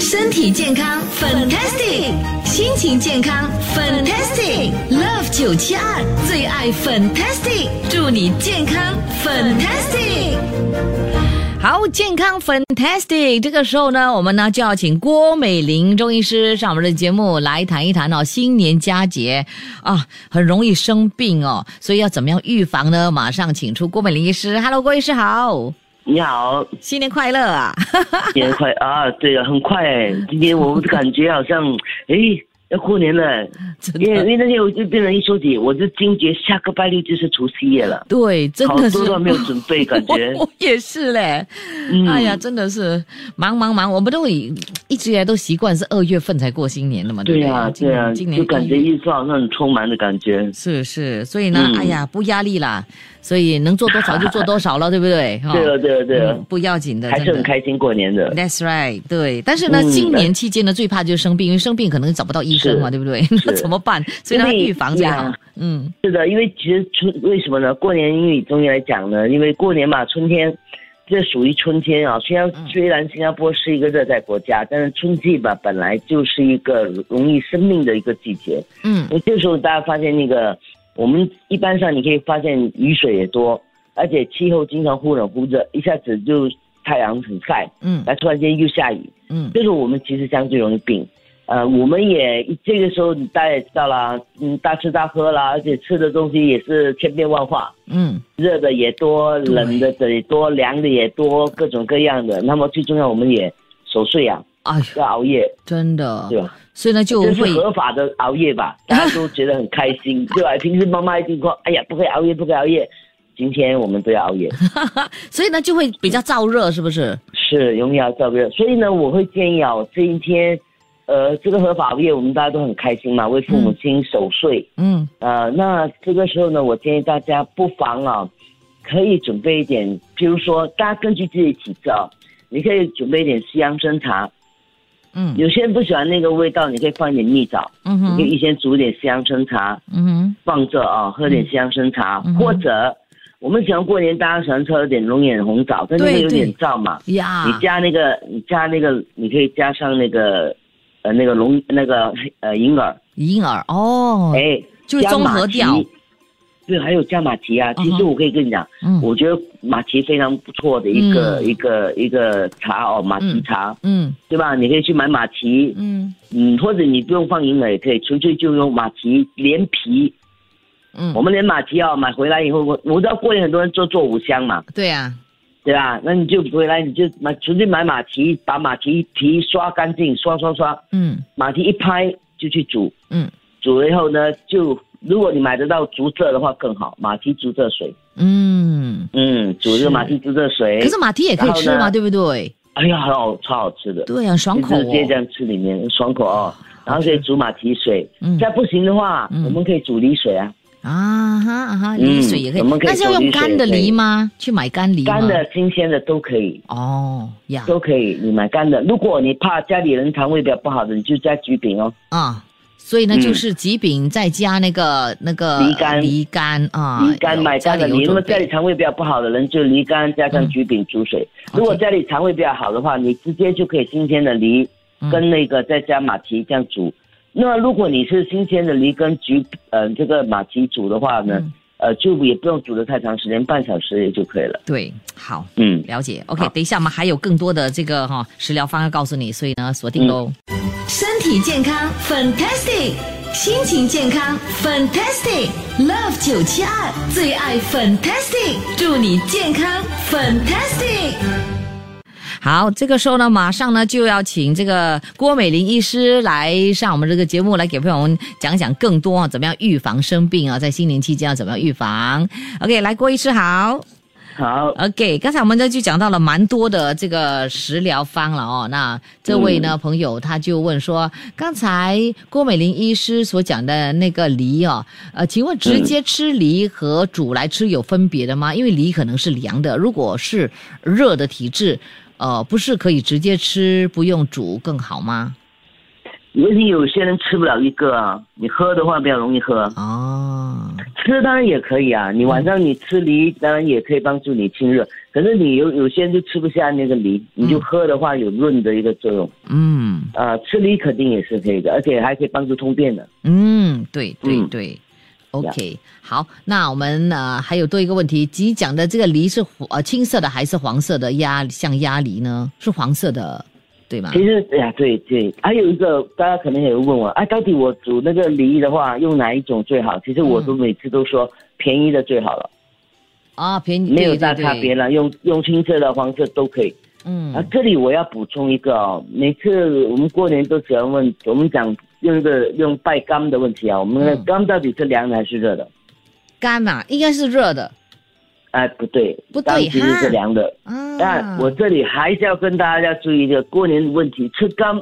身体健康，fantastic；心情健康，fantastic。Love 九七二最爱 fantastic，祝你健康 fantastic。好，健康 fantastic。这个时候呢，我们呢就要请郭美玲中医师上我们的节目来谈一谈哦，新年佳节啊，很容易生病哦，所以要怎么样预防呢？马上请出郭美玲医师。Hello，郭医师好，你好，新年快乐啊！新年快啊！对了，很快，今天我感觉好像哎要过年了，因为因，为那天我就病人一说起，我就惊觉下个拜六就是除夕夜了，对，真的是。多都没有准备，感觉。我 我也是嘞，嗯。哎呀，真的是忙忙忙，我们都以一直以来都习惯是二月份才过新年的嘛，不对？对呀今对呀，今年就感觉一月。一直好像很充满的感觉。是是，所以呢，嗯。哎呀，不压力啦，所以能做多少就做多少了，对不对？对了对了对了嗯，不要紧的，还是。很开心过年的。That's right，对。但是呢，嗯新年期间呢，最怕就是生病，因为生病可能找不到医生嘛，是对不对？那怎么办？所以呢，预防最好。嗯是的，因为其实春为什么呢？过年因为以中医来讲呢，因为过年嘛，春天，这属于春天啊。虽然嗯虽然新加坡是一个热带国家，但是春季吧本来就是一个容易生病的一个季节。嗯因为这时候大家发现那个，我们一般上你可以发现雨水也多，而且气候经常忽冷忽热，一下子就太阳很晒，嗯来突然间又下雨，嗯这时候我们其实相对容易病。呃，我们也这个时候大家也知道啦，嗯，大吃大喝啦，而且吃的东西也是千变万化，嗯，热的也多，冷的也多，凉的也多，各种各样的。那么最重要，我们也守岁啊，哎呀，要熬夜，真的，对吧？所以呢就合法的熬夜吧，大家都觉得很开心，对吧？平时妈妈一定说，哎呀，不可以熬夜，不可以熬夜。今天我们都要熬夜，所以呢就会比较燥热，是不是？是容易要燥热。所以呢，我会建议啊，这一天，呃，这个合法熬夜，我们大家都很开心嘛，为父母亲守岁。嗯。呃，那这个时候呢，我建议大家不妨啊，可以准备一点，譬如说，大家根据自己体质啊，你可以准备一点西洋参茶。嗯。有些人不喜欢那个味道，你可以放一点蜜枣，嗯哼。你可以先煮一点西洋参茶嗯哼。放着啊，喝点西洋参茶，嗯或者我们喜欢过年，大家喜欢喝点龙眼红枣，但是有点燥嘛。呀，你加那个，你加那个，你可以加上那个，呃，那个龙那个呃银耳，银耳哦，哎，就是综加马蹄合掉。对，还有加马蹄啊。其实我可以跟你讲，嗯我觉得马蹄非常不错的一个、嗯一个一个茶哦，马蹄茶，嗯对吧？你可以去买马蹄，嗯嗯，或者你不用放银耳也可以，纯粹就用马蹄连皮。嗯，我们连马蹄啊买回来以后，我我知道过年很多人做做五香嘛，对啊，对吧？那你就回来你就买纯粹买马蹄，把马蹄皮刷干净，刷刷刷，嗯马蹄一拍就去煮，嗯煮了以后呢，就如果你买得到竹蔗的话更好，马蹄竹蔗水，嗯。嗯，煮这个马蹄竹蔗水。可是马蹄也可以吃嘛，对不对？哎呀，很好，超好吃的，对啊，爽口哦。直接这样吃里面爽口哦。然后可以煮马蹄水，嗯再不行的话，嗯我们可以煮梨水啊，啊哈啊哈，嗯梨水也可以那是要用干的梨吗？去买干梨？干的、新鲜的都可以，哦呀都可以。你买干的，如果你怕家里人肠胃比较不好的，你就加橘饼哦。啊，所以呢嗯就是橘饼再加那个那个梨干梨干啊，梨干买干的，家里你如果家里肠胃比较不好的人，就梨干加上橘饼煮水。如果家里肠胃比较好的话，你直接就可以新鲜的梨嗯跟那个再加马蹄这样煮。那如果你是新鲜的梨跟橘呃这个马蹄煮的话呢，嗯呃就也不用煮的太长时间，半小时也就可以了。对，好。嗯，了解，OK，等一下我们还有更多的这个哈、食疗方案告诉你，所以呢锁定喽。身体健康，fantastic；心情健康，fantastic。Love 九七二最爱 fantastic，祝你健康 fantastic。好，这个时候呢，马上呢就要请这个郭美玲医师来上我们这个节目，来给朋友们讲讲更多啊，怎么样预防生病啊，在新年期间要怎么样预防？OK，来，郭医师好。好，OK，刚才我们呢就讲到了蛮多的这个食疗方了哦。那这位呢、朋友他就问说，刚才郭美玲医师所讲的那个梨哦，呃，请问直接吃梨和煮来吃有分别的吗？因为梨可能是凉的，如果是热的体质，呃，不是可以直接吃不用煮更好吗？尤其有些人吃不了一个啊，你喝的话比较容易喝，哦，吃当然也可以啊。你晚上你吃梨，当然也可以帮助你清热，可是你有有些人就吃不下那个梨，你就喝的话有润的一个作用。嗯啊、吃梨肯定也是可以的，而且还可以帮助通便的。嗯，对对嗯对。OK，好，那我们呃还有多一个问题，即讲的这个梨是呃青色的还是黄色的鸭像鸭梨呢？是黄色的，对吗？其实，哎呀，对对，还有一个大家可能也会问我，哎，到底我煮那个梨的话，用哪一种最好？其实我都每次都说便宜的最好了，啊，便宜没有大差别了，用用青色的、黄色都可以。嗯啊，这里我要补充一个哦，每次我们过年都喜欢问，我们讲用一个用拜肝的问题啊，我们的肝到底是凉的还是热的？干嘛？应该是热的哎，不对，不对缸其实是凉的。嗯。但我这里还是要跟大家注意一个过年的问题，吃肝，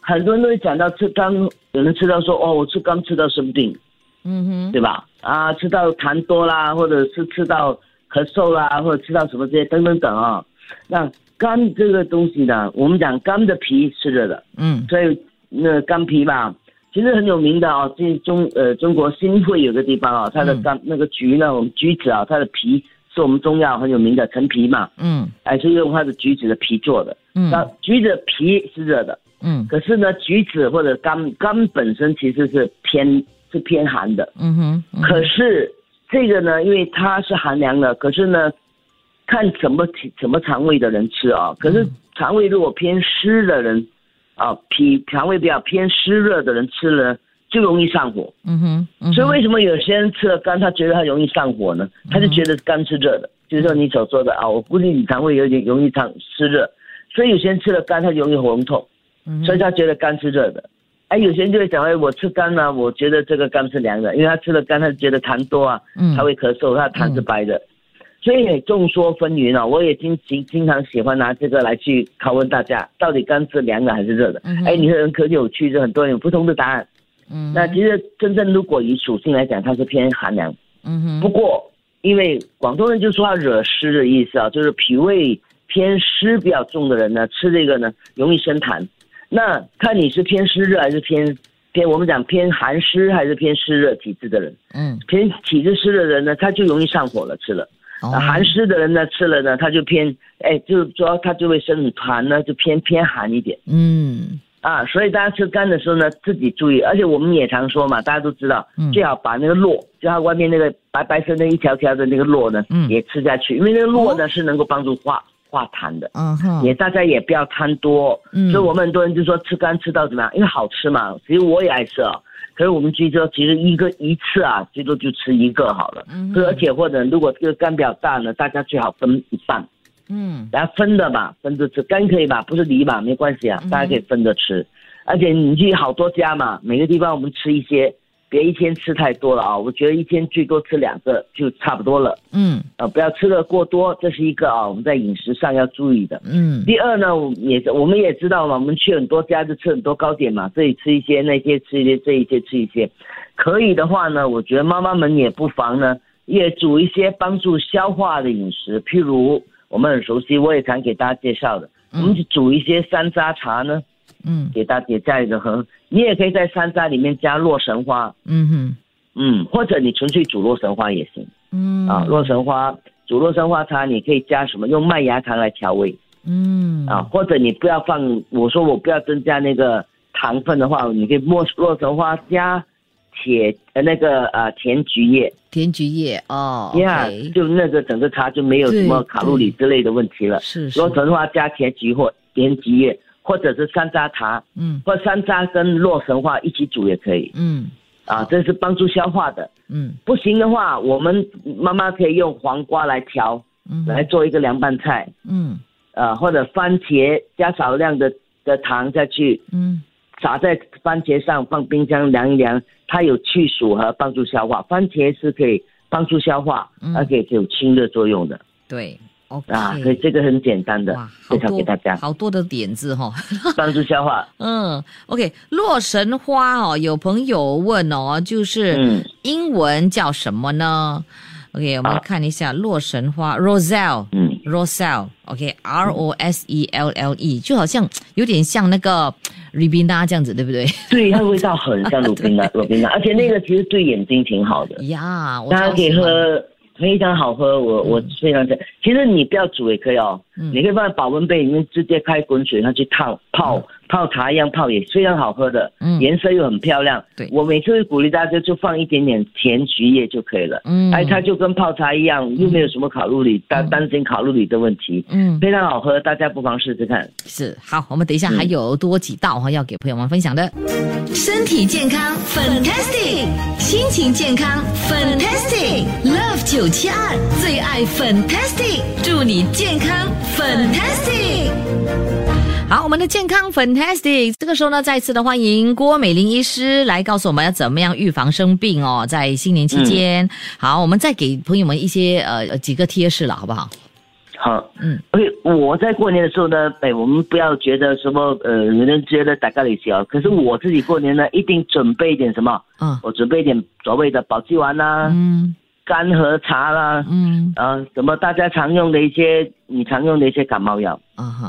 很多人都会讲到吃肝，有人吃到说哦，我吃肝吃到生病，嗯哼对吧？啊，吃到痰多啦，或者是吃到咳嗽啦，或者吃到什么这些等等等啊。那肝这个东西呢，我们讲肝的皮是热的，嗯所以那干皮吧，其实很有名的哦。这中呃中国新会有个地方啊、它的嗯肝、那个橘呢，我们橘子啊，它的皮是我们中药很有名的陈皮嘛，嗯哎，是用它的橘子的皮做的。那嗯橘子的皮是热的，嗯可是呢，橘子或者肝肝本身其实是偏是偏寒的。嗯哼，嗯可是这个呢，因为它是寒凉的，可是呢，看什么体什么肠胃的人吃啊。可是肠胃如果偏湿的人啊，脾肠胃比较偏湿热的人吃了就容易上火。嗯哼，嗯哼所以为什么有些人吃了肝，他觉得他容易上火呢？他就觉得肝是热的，就是说你所说的啊，我估计你肠胃有点容易肠湿热，所以有些人吃了肝，他容易喉咙痛，嗯所以他觉得肝是热的。哎，有些人就会讲，哎，我吃肝呢、我觉得这个肝是凉的，因为他吃了肝，他觉得痰多啊，嗯他会咳嗽，他痰是白的，所以众说纷纭啊。我也经经经常喜欢拿这个来去拷问大家，到底肝是凉的还是热的？哎，你人可有趣，就很多人有不同的答案。嗯那其实真正如果以属性来讲，它是偏寒凉。嗯哼不过因为广东人就说要惹湿的意思啊，就是脾胃偏湿比较重的人呢，吃这个呢容易生痰。那看你是偏湿热还是偏偏我们讲偏寒湿还是偏湿热体质的人，嗯偏体质湿的人呢，他就容易上火了，吃了。哦寒湿的人呢，吃了呢，他就偏哎，就是说他就会生痰呢，就偏偏寒一点。嗯啊，所以大家吃肝的时候呢，自己注意，而且我们也常说嘛，大家都知道，嗯最好把那个络，就它外面那个白白色那一条条的那个络呢，嗯也吃下去，因为那个络呢、是能够帮助化化痰的。嗯哼也大家也不要贪多，嗯所以我们很多人就说吃肝吃到怎么样，因为好吃嘛。其实我也爱吃啊，可是我们据说其实一个一次啊，最多就吃一个好了。嗯而且或者如果这个肝比较大呢，大家最好分一半，嗯然后分的吧，分着吃，肝可以吧，不是梨吧，没关系啊，大家可以分着吃。而且你去好多家嘛，每个地方我们吃一些，别一天吃太多了啊。我觉得一天最多吃两个就差不多了，嗯呃，不要吃的过多，这是一个啊我们在饮食上要注意的。嗯第二呢，我们也我们也知道嘛，我们去很多家就吃很多糕点嘛，这里吃一些，那些吃一些，这一些吃一些。可以的话呢，我觉得妈妈们也不妨呢，也煮一些帮助消化的饮食，譬如我们很熟悉，我也常给大家介绍的，我们就煮一些山楂茶呢，嗯给大家加一个喝。你也可以在山楂里面加洛神花，嗯哼嗯，或者你纯粹煮洛神花也行嗯啊。洛神花煮洛神花茶，你可以加什么？用麦芽糖来调味。嗯啊，或者你不要放，我说我不要增加那个糖分的话，你可以莫洛神花加铁呃那个呃甜菊叶，甜菊叶哦呀、就那个整个茶就没有什么卡路里之类的问题了。是是洛神花加甜菊或甜菊叶，或者是山楂茶，嗯。或山楂跟洛神花一起煮也可以。嗯。啊，这是帮助消化的。嗯。不行的话，我们妈妈可以用黄瓜来调，嗯。来做一个凉拌菜。嗯。啊，或者番茄加少量的的糖下去，嗯。撒在番茄上，放冰箱凉一凉，它有去暑和帮助消化。番茄是可以帮助消化，嗯。而且有清热作用的。对，OK，啊，所以这个很简单的介绍给大家，好多的点子哈、帮助消化。嗯，OK，洛神花哦，有朋友问哦，就是嗯英文叫什么呢？OK，我们啊看一下洛神花 Roselle。嗯 Roselle，OK，R、O S E L L E，就好像 有点像那个 Ribena 这样子，对不对？对，它的味道很像鲁冰的鲁冰的，而且那个其实对眼睛挺好的，呀，我大家可以。喝，非常好喝。我我非常喜欢。其实你不要煮也可以哦，嗯你可以放在保温杯里面，直接开滚水上去烫泡。泡茶一样泡也非常好喝的，嗯颜色又很漂亮。对我每次会鼓励大家就放一点点甜菊叶就可以了。嗯哎，它就跟泡茶一样，又没有什么卡路里，担担心卡路里的问题，嗯，非常好喝，大家不妨试试看。是好，我们等一下还有多几道哈，要给朋友们分享的。身体健康，fantastic；心情健康，fantastic；Love 九七二最爱 fantastic，祝你健康 fantastic。好，我们的健康 fantastic，这个时候呢，再次的欢迎郭美玲医师来告诉我们要怎么样预防生病哦，在新年期间。好，我们再给朋友们一些呃呃几个贴士了，好不好？好，嗯，OK，我在过年的时候呢，哎，我们不要觉得什么，呃，有人觉得打咖喱小，可是我自己过年呢，一定准备一点什么，嗯。我准备一点所谓的保济丸啦、嗯。干和茶啦，嗯。啊，什么大家常用的一些，你常用的一些感冒药，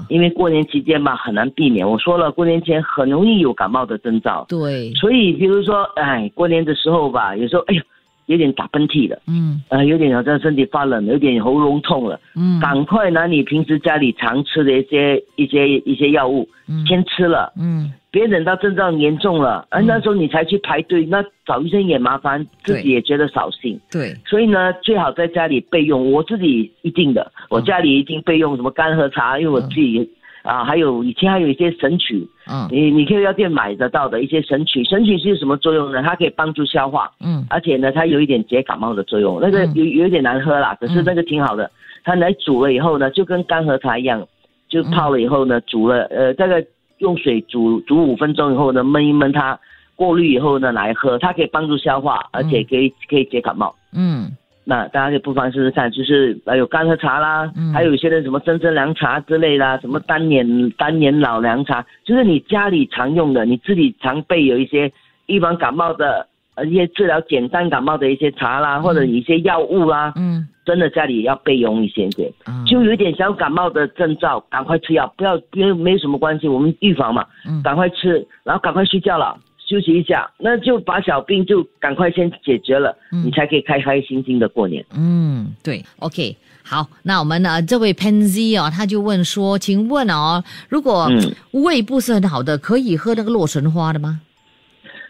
因为过年期间嘛，很难避免。我说了，过年前很容易有感冒的征兆，对，所以比如说，哎，过年的时候吧，有时候，哎呦，有点打喷嚏了，嗯。呃，有点好像身体发冷，有点喉咙痛了。嗯。赶快拿你平时家里常吃的一些一些一些药物，嗯。先吃了，嗯。别等到症状严重了，啊，那时候你才去排队，那找医生也麻烦，自己也觉得扫兴。对，所以呢，最好在家里备用。我自己一定的，我家里一定备用什么干和茶，因为我自己、啊，还有以前还有一些神曲，嗯你你可以药店买得到的一些神曲。神曲是有什么作用呢？它可以帮助消化，嗯而且呢，它有一点解感冒的作用。那个嗯有有一点难喝啦，可是那个挺好的。它来煮了以后呢，就跟干和茶一样，就泡了以后呢，煮了呃大概用水煮煮五分钟以后呢，焖一焖它，过滤以后呢来喝，它可以帮助消化，而且可以可以解感冒。嗯那大家就不妨试试看，就是呃有干喝茶啦，嗯还有一些的什么真真凉茶之类啦，什么单年单年老凉茶，就是你家里常用的，你自己常备有一些预防感冒的，呃一些治疗简单感冒的一些茶啦，或者一些药物啦，嗯真的家里也要备用一些些。嗯，就有一点小感冒的征兆，赶快吃药，不要因为没什么关系，我们预防嘛，嗯赶快吃，然后赶快睡觉了。休息一下，那就把小病就赶快先解决了，嗯你才可以开开心心的过年。嗯，对，OK，好，那我们呢，这位 Pansy 哦，他就问说，请问哦，如果嗯胃不是很好的，可以喝那个洛神花的吗？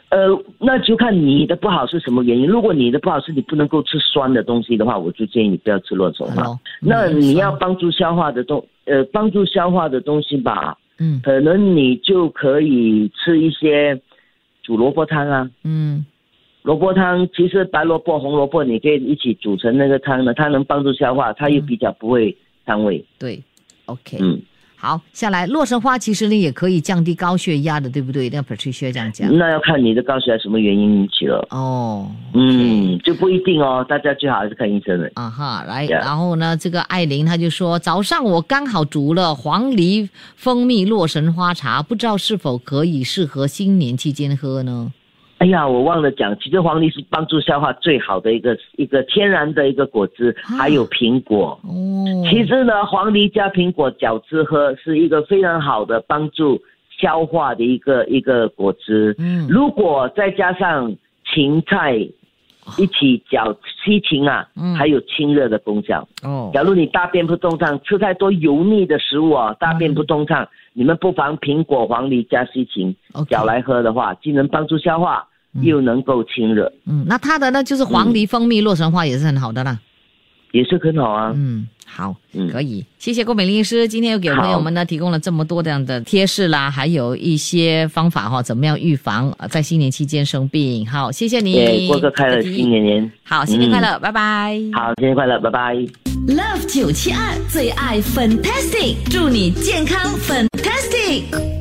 呃，那就看你的不好是什么原因。如果你的不好是你不能够吃酸的东西的话，我就建议你不要吃洛神花。那嗯你要帮助消化的东，呃，帮助消化的东西吧，嗯可能你就可以吃一些煮萝卜汤啊。嗯萝卜汤其实白萝卜、红萝卜你可以一起煮成那个汤呢，它能帮助消化，它又比较不会伤胃。对，OK，嗯，好，下来洛神花其实呢也可以降低高血压的，对不对？那 Patricia 这样讲。那要看你的高血压什么原因引起了。哦，嗯，就不一定哦，大家最好还是看医生的。啊哈，来然后呢，这个艾琳她就说，早上我刚好煮了黄梨蜂蜜洛神花茶，不知道是否可以适合新年期间喝呢？哎呀，我忘了讲，其实黄梨是帮助消化最好的一个一个天然的一个果汁，啊。还有苹果。哦，其实呢，黄梨加苹果搅汁喝是一个非常好的帮助消化的一个一个果汁。嗯。如果再加上芹菜一起搅西芹啊，嗯。还有清热的功效。哦，假如你大便不通畅，吃太多油腻的食物啊，大便不通畅，你们不妨苹果、黄梨加西芹搅来喝的话，既能帮助消化，又能够清热，嗯，那它的呢就是黄梨蜂蜜洛神花也是很好的啦。也是很好啊。嗯，好，嗯可以，谢谢郭美玲医师，今天又给朋友们呢提供了这么多这样的贴士啦，还有一些方法哈、怎么样预防呃在新年期间生病。好，谢谢你，也过个快乐新年年，好，新年快乐，拜拜。好，新年快乐，拜拜。Love 九七二最爱 Fantastic，祝你健康 Fantastic。